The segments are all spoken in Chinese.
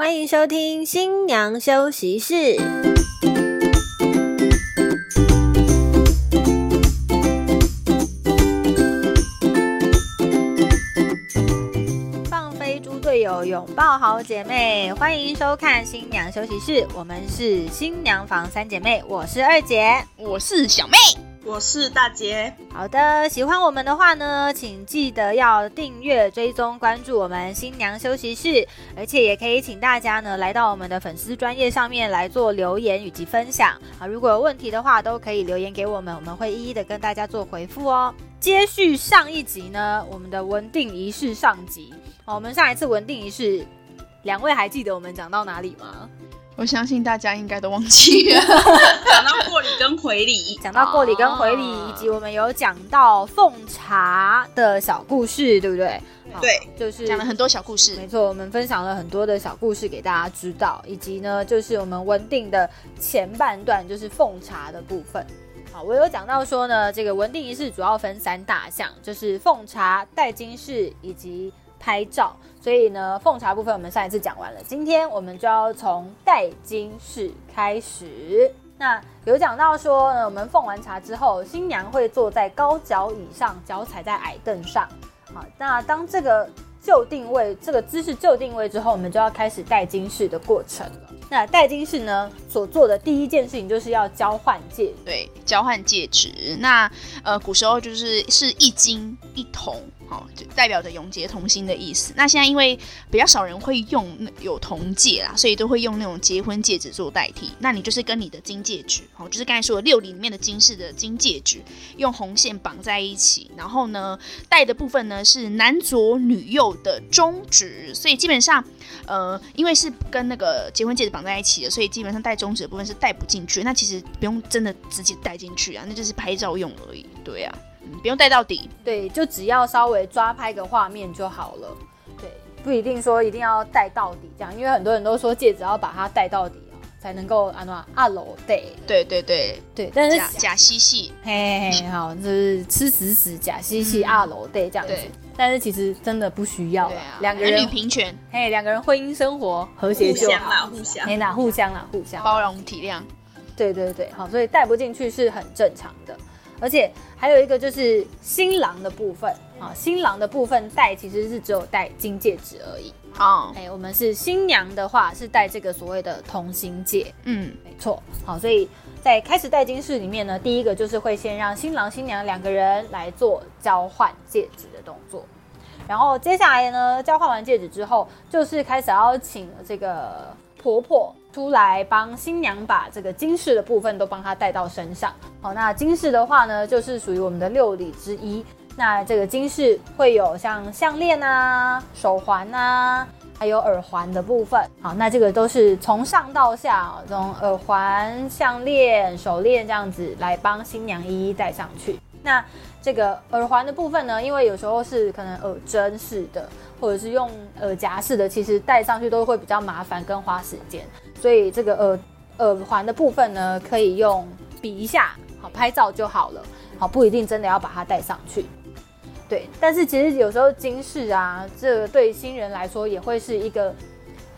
欢迎收听新娘休息室。放飞猪队友，拥抱好姐妹，欢迎收看新娘休息室。我们是新娘房三姐妹，我是二姐。我是小妹，我是大杰，好的，喜欢我们的话呢，请记得要订阅、追踪、关注我们新娘休息室，而且也可以请大家呢来到我们的粉丝专业上面来做留言以及分享啊。如果有问题的话，都可以留言给我们，我们会一一的跟大家做回复哦。接续上一集呢，我们的文定仪式上集，哦，我们上一次文定仪式，两位还记得我们讲到哪里吗？我相信大家应该都忘记了。讲到过礼跟回礼，讲到过礼跟回礼，哦以及我们有讲到奉茶的小故事，对不对？好对，就是讲了很多小故事没，错，我们分享了很多的小故事给大家知道，以及呢，就是我们文定的前半段，就是奉茶的部分。好，我有讲到说呢，这个文定仪式主要分三大项，就是奉茶、戴金饰以及拍照。所以呢，奉茶部分我们上一次讲完了，今天我们就要从戴金饰开始。那有讲到说呢，我们奉完茶之后，新娘会坐在高脚椅上，脚踩在矮凳上。好，那当这个就定位，这个姿势就定位之后，我们就要开始戴金饰的过程了。那戴金饰呢，所做的第一件事情就是要交换戒指。对，交换戒指。那呃，古时候就是是一金一铜，哦，就代表着永结同心的意思。那现在因为比较少人会用那有铜戒啦，所以都会用那种结婚戒指做代替。那你就是跟你的金戒指，哦，就是刚才说的六礼里面的金饰的金戒指，用红线绑在一起，然后呢，戴的部分呢是男左女右的中指，所以基本上。呃，因为是跟那个结婚戒指绑在一起的，所以基本上戴中指的部分是戴不进去。那其实不用真的直接戴进去啊，那就是拍照用而已。对啊，嗯不用戴到底。对，就只要稍微抓拍个画面就好了。对，不一定说一定要戴到底这样，因为很多人都说戒指要把它戴到底哦，才能够安诺阿楼戴。对对对，对，但是假假嬉戏。嘿嘿嘿，好，就是吃死死假嬉戏二楼 day 这样子对。但是其实真的不需要两个男女人平权，嘿，两个人婚姻生活和谐就好。相啦，互相。嘿呐，互相啦，互相。包容体谅。对对对，好，所以带不进去是很正常的。而且还有一个就是新郎的部分啊，新郎的部分戴其实是只有戴金戒指而已。哦，哎，我们是新娘的话是戴这个所谓的同心戒。嗯，没错，好，所以在开始戴金饰里面呢，第一个就是会先让新郎新娘两个人来做交换戒指的动作，然后接下来呢，交换完戒指之后，就是开始要请这个婆婆出来帮新娘把这个金饰的部分都帮她戴到身上。好，那金饰的话呢，就是属于我们的六礼之一。那这个金饰会有像项链啊、手环啊，还有耳环的部分。好，那这个都是从上到下，从耳环、项链、手链这样子来帮新娘一一戴上去。那这个耳环的部分呢，因为有时候是可能耳针式的，或者是用耳夹式的，其实戴上去都会比较麻烦跟花时间，所以这个耳耳环的部分呢，可以用比一下，好拍照就好了，好不一定真的要把它戴上去。对，但是其实有时候金饰啊，这对新人来说也会是一个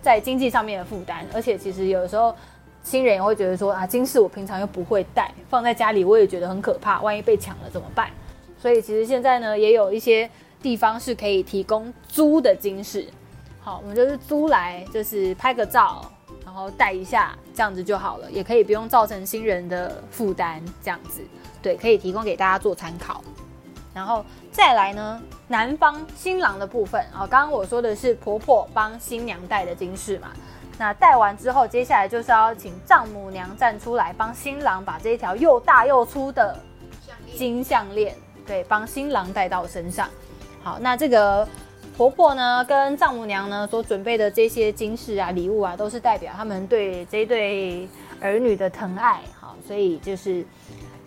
在经济上面的负担，而且其实有时候新人也会觉得说啊，金饰我平常又不会戴，放在家里我也觉得很可怕，万一被抢了怎么办？所以其实现在呢，也有一些地方是可以提供租的金饰，好，我们就是租来，就是拍个照，然后戴一下，这样子就好了，也可以不用造成新人的负担，这样子，对，可以提供给大家做参考。然后再来呢，男方新郎的部分啊，刚刚我说的是婆婆帮新娘戴的金饰嘛，那戴完之后，接下来就是要请丈母娘站出来帮新郎把这一条又大又粗的金项链，对，帮新郎戴到身上。好，那这个婆婆呢跟丈母娘呢所准备的这些金饰啊、礼物啊，都是代表他们对这对儿女的疼爱。好，所以就是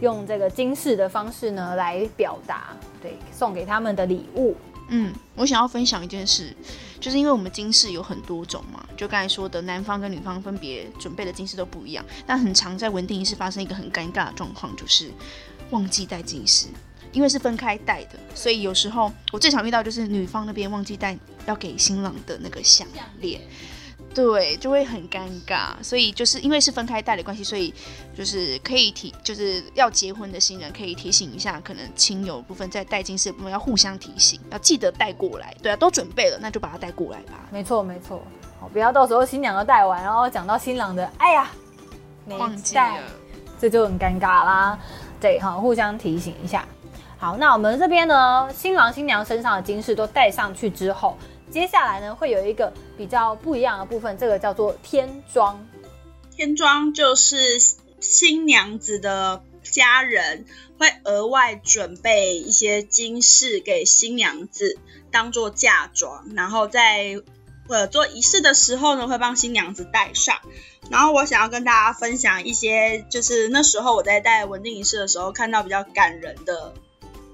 用这个金饰的方式呢来表达，对，送给他们的礼物。嗯，我想要分享一件事，就是因为我们金饰有很多种嘛，就刚才说的，男方跟女方分别准备的金饰都不一样，但很常在稳定仪式发生一个很尴尬的状况，就是忘记带金饰，因为是分开戴的，所以有时候我最常遇到就是女方那边忘记带要给新郎的那个项链。对，就会很尴尬。所以就是因为是分开带的关系，所以就是可以提，就是要结婚的新人可以提醒一下，可能亲友部分在带金饰的部分要互相提醒，要记得带过来。对啊，都准备了，那就把它带过来吧。没错没错，好，不要到时候新娘都带完，然后讲到新郎的，哎呀，没忘记带了，这就很尴尬啦。对哈，互相提醒一下。好，那我们这边呢，新郎新娘身上的金饰都戴上去之后，接下来呢会有一个比较不一样的部分，这个叫做天装。天装就是新娘子的家人会额外准备一些金饰给新娘子当做嫁妆，然后在呃做仪式的时候呢，会帮新娘子戴上。然后我想要跟大家分享一些，就是那时候我在带文定仪式的时候看到比较感人的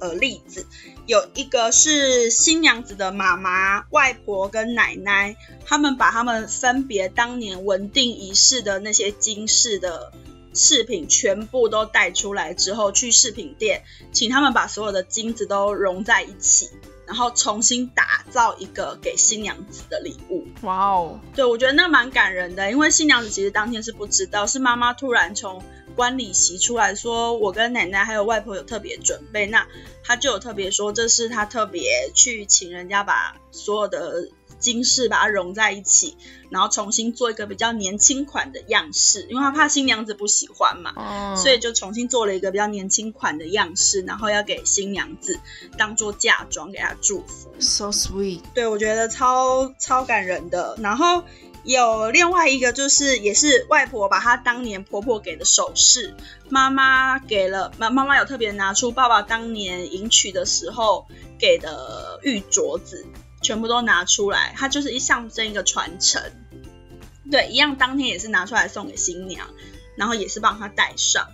呃例子。有一个是新娘子的妈妈、外婆跟奶奶，他们把他们分别当年文定仪式的那些金饰的饰品全部都带出来之后，去饰品店，请他们把所有的金子都融在一起，然后重新打造一个给新娘子的礼物。哇哦，对，我觉得那蛮感人的，因为新娘子其实当天是不知道，是妈妈突然从观礼席出来说，我跟奶奶还有外婆有特别准备，那他就有特别说，这是他特别去请人家把所有的金饰把它融在一起，然后重新做一个比较年轻款的样式，因为他怕新娘子不喜欢嘛。哦，所以就重新做了一个比较年轻款的样式，然后要给新娘子当做嫁妆，给她祝福。so sweet，对，我觉得超超感人的。然后有另外一个就是，也是外婆把她当年婆婆给的首饰，妈妈给了妈妈妈有特别拿出爸爸当年迎娶的时候给的玉镯子，全部都拿出来，它就是一象征一个传承。对，一样当天也是拿出来送给新娘，然后也是帮她戴上。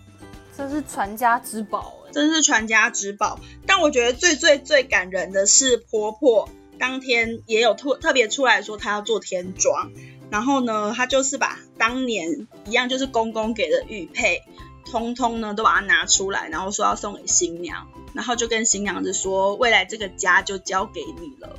这是传家之宝哎。真是传家之宝。但我觉得最最最感人的是婆婆当天也有特特别出来说她要做天妆，然后呢，他就是把当年一样就是公公给的玉佩，通通呢都把它拿出来，然后说要送给新娘，然后就跟新娘子说，未来这个家就交给你了。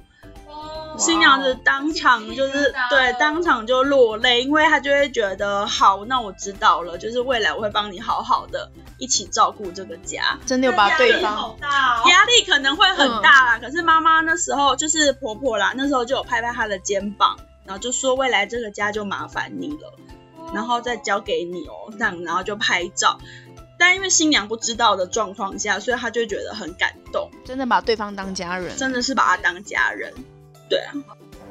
新娘子当场就是对，当场就落泪，因为她就会觉得好，那我知道了，就是未来我会帮你好好的一起照顾这个家。真的有把对方压力可能会很大啦。可是妈妈那时候就是婆婆啦，那时候就有拍拍她的肩膀，然后就说未来这个家就麻烦你了，然后再交给你哦，这样然后就拍照。但因为新娘不知道的状况下，所以她就会觉得很感动，真的把对方当家人，真的是把他当家人。对啊，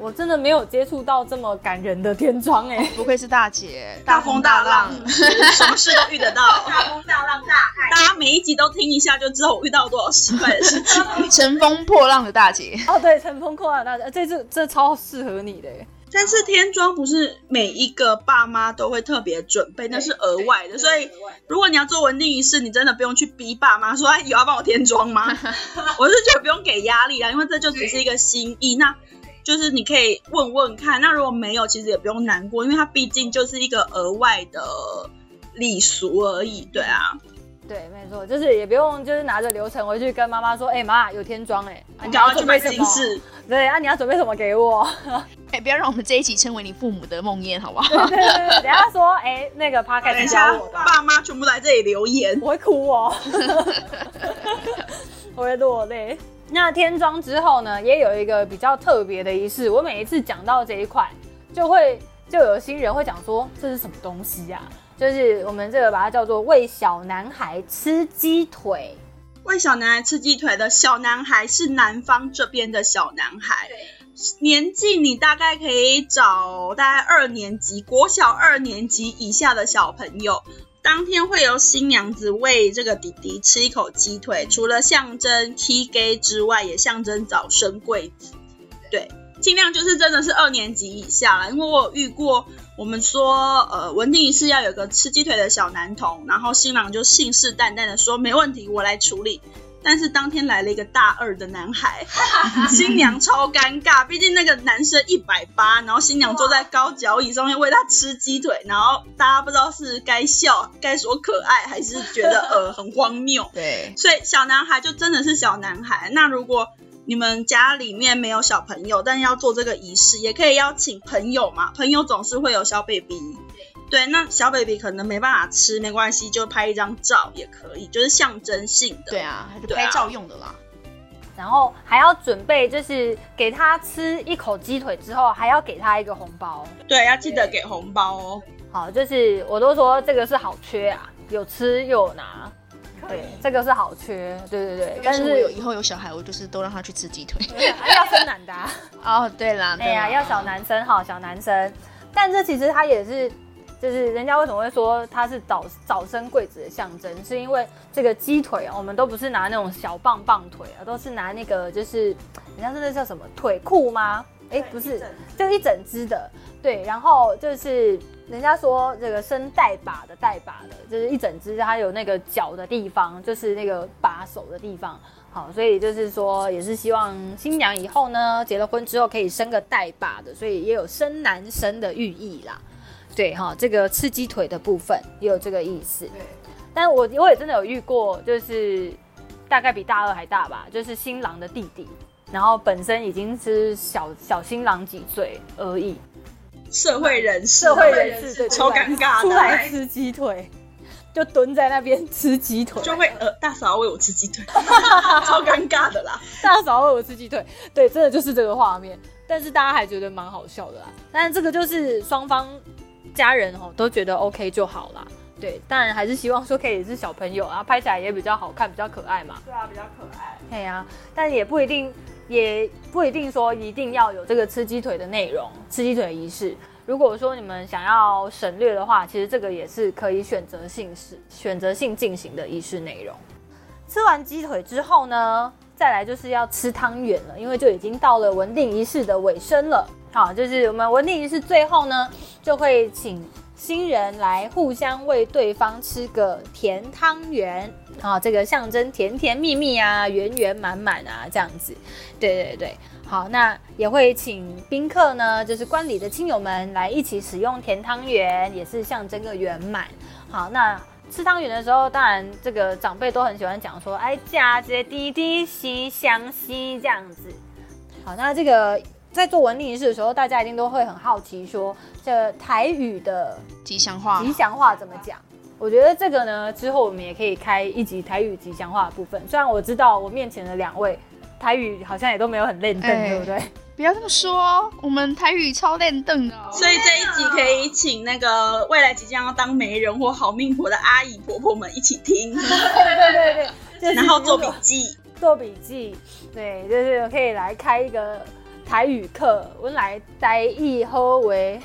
我真的没有接触到这么感人的天窗哎。不愧是大姐，大风大浪，什么事都遇得到。大风大浪大海，大家每一集都听一下，就知道我遇到多少奇怪的事情。乘风破浪的大姐，哦，对，乘风破浪的大姐，这这这超适合你的哎。但是天妆不是每一个爸妈都会特别准备，那是额外的。所以如果你要做稳定仪式，你真的不用去逼爸妈说，哎，有要帮我添妆吗？我是觉得不用给压力啦，因为这就只是一个心意。那就是你可以问问看，那如果没有，其实也不用难过，因为它毕竟就是一个额外的礼俗而已。对啊，对，没错，就是也不用就是拿着流程回去跟妈妈说，哎、妈有天装哎，啊你赶快去买什么？金饰。对啊，你要准备什么给我？哎，不要让我们这一集称为你父母的梦魇，好不好？对对对，等下说，哎、那个 p 开等一下我的，爸妈全部来这里留言。我会哭哦，我会落泪。那天装之后呢，也有一个比较特别的仪式。我每一次讲到这一块，就会就有新人会讲说这是什么东西呀、就是我们这个把它叫做喂小男孩吃鸡腿。喂小男孩吃鸡腿的小男孩是南方这边的小男孩，年纪你大概可以找大概二年级，国小二年级以下的小朋友。当天会由新娘子喂这个弟弟吃一口鸡腿，除了象征 T gay 之外，也象征早生贵子。对，尽量就是真的是二年级以下了，因为我有遇过，我们说呃文定仪式要有个吃鸡腿的小男童，然后新郎就信誓旦旦的说没问题，我来处理。但是当天来了一个大二的男孩，新娘超尴尬，毕竟那个男生一百八，然后新娘坐在高脚椅上面喂他吃鸡腿，然后大家不知道是该笑、该说可爱，还是觉得呃很荒谬。对，所以小男孩就真的是小男孩。那如果你们家里面没有小朋友，但要做这个仪式，也可以邀请朋友嘛。朋友总是会有小 baby，对，那小 baby 可能没办法吃，没关系，就拍一张照也可以，就是象征性的。对啊，就拍照用的啦。然后还要准备，就是给他吃一口鸡腿之后，还要给他一个红包。对，要记得给红包哦。好，就是我都说这个是好缺啊，有吃又有拿。对，这个是好缺，对对对。但但是我有以后有小孩，我就是都让他去吃鸡腿。要生男的、啊。哦，对啦，哎呀，要小男生哈，小男生。但这其实他也是，就是人家为什么会说他是早早生贵子的象征，是因为这个鸡腿啊，我们都不是拿那种小棒棒腿啊，都是拿那个就是人家说那叫什么腿裤吗？哎，不是，就一整只的。对，然后就是人家说这个生带把的带把的，就是一整只，它有那个脚的地方，就是那个把手的地方。好，所以就是说，也是希望新娘以后呢，结了婚之后可以生个带把的，所以也有生男生的寓意啦。对哈，这个吃鸡腿的部分也有这个意思。对，但我我也真的有遇过，就是大概比大二还大吧，就是新郎的弟弟，然后本身已经是小小新郎几岁而已，社会人士，社会人士对超尴尬出的，来吃鸡腿，就蹲在那边吃鸡腿，就会呃，大嫂要喂我吃鸡腿，超尴尬的啦。大嫂喂我吃鸡腿，对，真的就是这个画面。但是大家还觉得蛮好笑的啦。但是这个就是双方家人哦都觉得 OK 就好啦。对，当然还是希望说可以是小朋友啊，拍起来也比较好看，比较可爱嘛。对啊，比较可爱。对呀、但也不一定，也不一定说一定要有这个吃鸡腿的内容，吃鸡腿仪式。如果说你们想要省略的话，其实这个也是可以选择性是选择性进行的仪式内容。吃完鸡腿之后呢，再来就是要吃汤圆了，因为就已经到了文定仪式的尾声了。好，就是我们文定仪式最后呢，就会请新人来互相为对方吃个甜汤圆，啊，这个象征甜甜蜜蜜啊，圆圆满满啊，这样子。对对对，好，那也会请宾客呢，就是观礼的亲友们来一起使用甜汤圆，也是象征个圆满。好，那吃汤圆的时候，当然这个长辈都很喜欢讲说，哎，嫁接滴滴西相西这样子。好，那这个在做文定仪式的时候，大家一定都会很好奇说，这台语的吉祥话吉祥话怎么讲？我觉得这个呢，之后我们也可以开一集台语吉祥话的部分。虽然我知道我面前的两位台语好像也都没有很练邓，哎对不对？不要这么说，我们台语超练凳的、哦。所以这一集可以请那个未来即将要当媒人或好命婆的阿姨婆婆们一起听，对对对对，然后做笔记。做笔记，对，就是可以来开一个台语课，我们来台语好为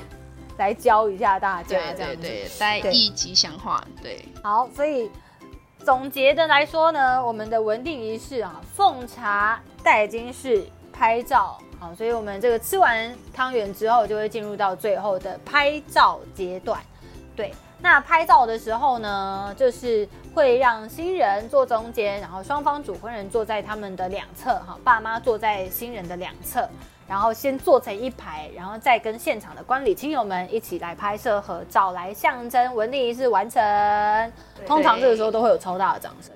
来教一下大家，对这样子。对对，带对一吉祥话，对，好，所以总结的来说呢，我们的文定仪式啊，奉茶、戴金饰、拍照，好，所以我们这个吃完汤圆之后，就会进入到最后的拍照阶段。对，那拍照的时候呢，就是会让新人坐中间，然后双方主婚人坐在他们的两侧，哈，爸妈坐在新人的两侧，然后先做成一排，然后再跟现场的观礼亲友们一起来拍摄合照，来象征文定仪式完成。通常这个时候都会有超大的掌声。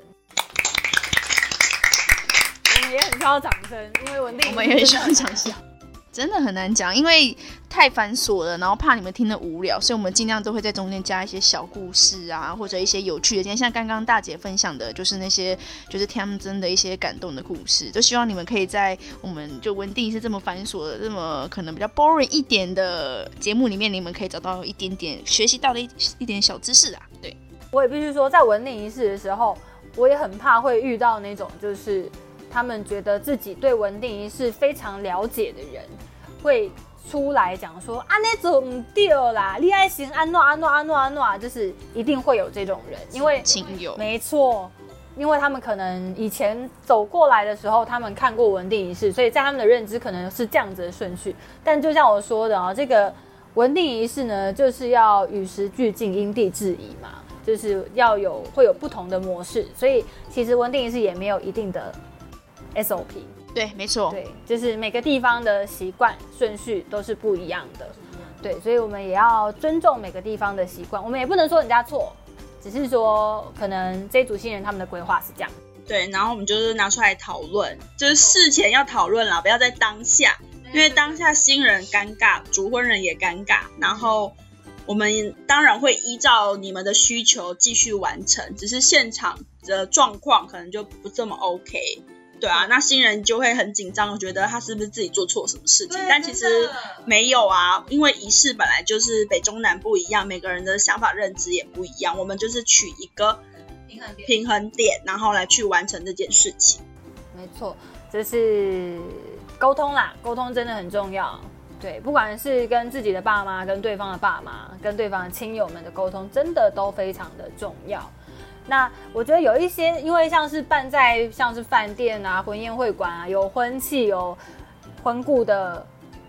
我们也很需要掌声，因为文定我们也很需要掌声。真的很难讲，因为太繁琐了，然后怕你们听得无聊，所以我们尽量都会在中间加一些小故事啊，或者一些有趣的。今天像刚刚大姐分享的，就是那些就是天真的一些感动的故事，都希望你们可以在我们就文定是这么繁琐的、这么可能比较 boring 一点的节目里面，你们可以找到一点点学习到的一一点小知识啊。对，我也必须说，在文定仪式的时候，我也很怕会遇到那种就是他们觉得自己对文定仪式非常了解的人，会出来讲说啊那种唔对啦，你爱行安诺安诺安诺安诺，就是一定会有这种人，因为亲友，没错。因为他们可能以前走过来的时候，他们看过文定仪式，所以在他们的认知可能是这样子的顺序。但就像我说的啊，这个文定仪式呢，就是要与时俱进、因地制宜嘛，就是要有会有不同的模式。所以其实文定仪式也没有一定的 SOP，对，没错，对，就是每个地方的习惯顺序都是不一样的。对，所以我们也要尊重每个地方的习惯，我们也不能说人家错，只是说可能这一组新人他们的规划是这样。对，然后我们就是拿出来讨论，就是事前要讨论啦，不要在当下，因为当下新人尴尬，主婚人也尴尬，然后我们当然会依照你们的需求继续完成，只是现场的状况可能就不这么 OK。对啊，那新人就会很紧张，觉得他是不是自己做错什么事情？但其实没有啊，因为仪式本来就是北中南不一样，每个人的想法认知也不一样，我们就是取一个平衡点。平衡点，然后来去完成这件事情。没错，这是沟通啦，沟通真的很重要。对，不管是跟自己的爸妈、跟对方的爸妈、跟对方的亲友们的沟通，真的都非常的重要。那我觉得有一些，因为像是办在像是饭店啊、婚宴会馆啊，有婚庆、有婚顾的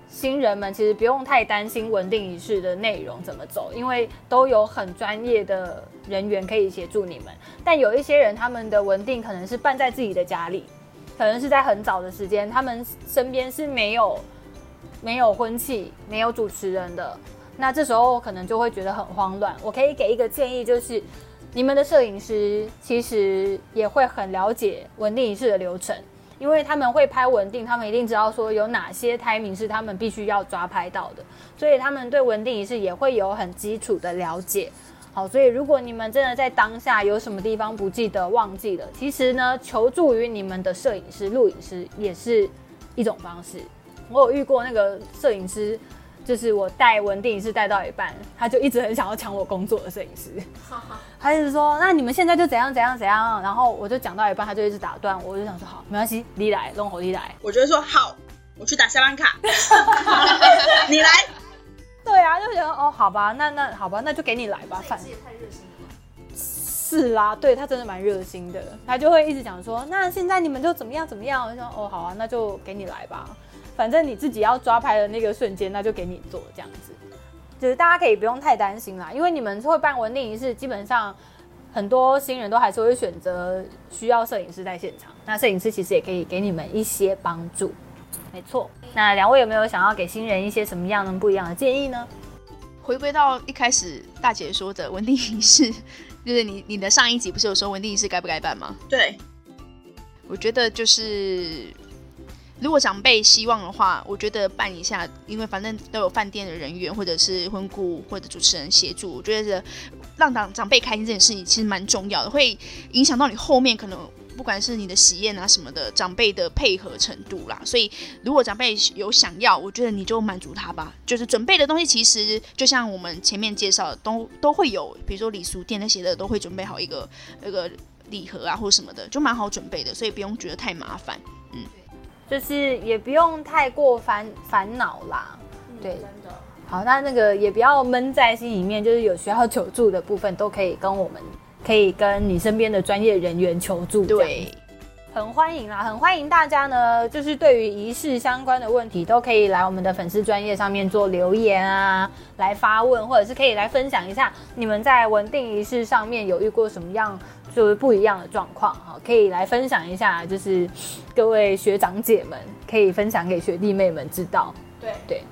新人们，其实不用太担心稳定仪式的内容怎么走，因为都有很专业的人员可以协助你们。但有一些人，他们的稳定可能是办在自己的家里，可能是在很早的时间，他们身边是没有没有婚庆、没有主持人的，那这时候可能就会觉得很慌乱。我可以给一个建议，就是你们的摄影师其实也会很了解稳定仪式的流程，因为他们会拍稳定，他们一定知道说有哪些 timing 是他们必须要抓拍到的，所以他们对稳定仪式也会有很基础的了解。好，所以如果你们真的在当下有什么地方不记得、忘记了，其实呢，求助于你们的摄影师、录影师也是一种方式。我有遇过那个摄影师，就是我带文定仪式带到一半，他就一直很想要抢我工作的摄影师，他一直说：“那你们现在就怎样怎样怎样。”然后我就讲到一半，他就一直打断我，我就想说：“好，没关系，你来，弄好你来。我就会说好，我去打下班卡，你来。”对啊，就觉得哦，好吧，那那好吧，那就给你来吧，反也太热心了。是啦，对他真的蛮热心的，他就会一直讲说，那现在你们就怎么样怎么样，我就说哦好啊，那就给你来吧，反正你自己要抓拍的那个瞬间，那就给你做这样子，就是大家可以不用太担心啦，因为你们会办稳定仪式，基本上很多新人都还是会选择需要摄影师在现场，那摄影师其实也可以给你们一些帮助，没错。那两位有没有想要给新人一些什么样的不一样的建议呢？回归到一开始大姐说的稳定仪式，就是你你的上一集不是有说稳定仪式该不该办吗？对，我觉得就是，如果长辈希望的话，我觉得办一下，因为反正都有饭店的人员或者是婚顾或者主持人协助，我觉得让长长辈开心这件事情其实蛮重要的，会影响到你后面可能。不管是你的喜宴啊什么的，长辈的配合程度啦，所以如果长辈有想要，我觉得你就满足他吧。就是准备的东西，其实就像我们前面介绍的，都都会有，比如说礼俗店那些的，都会准备好一个那个礼盒啊或者什么的，就蛮好准备的，所以不用觉得太麻烦。嗯就是也不用太过烦烦恼啦，对。好，那那个也不要闷在心里面，就是有需要求助的部分，都可以跟我们，可以跟你身边的专业人员求助。对，很欢迎啦，很欢迎大家呢，就是对于仪式相关的问题，都可以来我们的粉丝专业上面做留言啊，来发问，或者是可以来分享一下你们在稳定仪式上面有遇过什么样就是不一样的状况哈，可以来分享一下，就是各位学长姐们可以分享给学弟妹们知道。对对。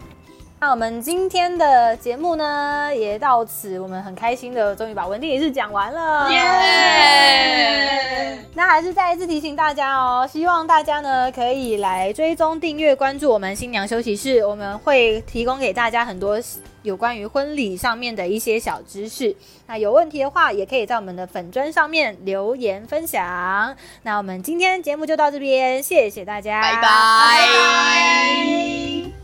那我们今天的节目呢，也到此，我们很开心的，终于把文定仪式讲完了。耶！那还是再一次提醒大家哦，希望大家呢可以来追踪、订阅、关注我们新娘休息室，我们会提供给大家很多有关于婚礼上面的一些小知识。那有问题的话，也可以在我们的粉砖上面留言分享。那我们今天节目就到这边，谢谢大家，拜拜拜拜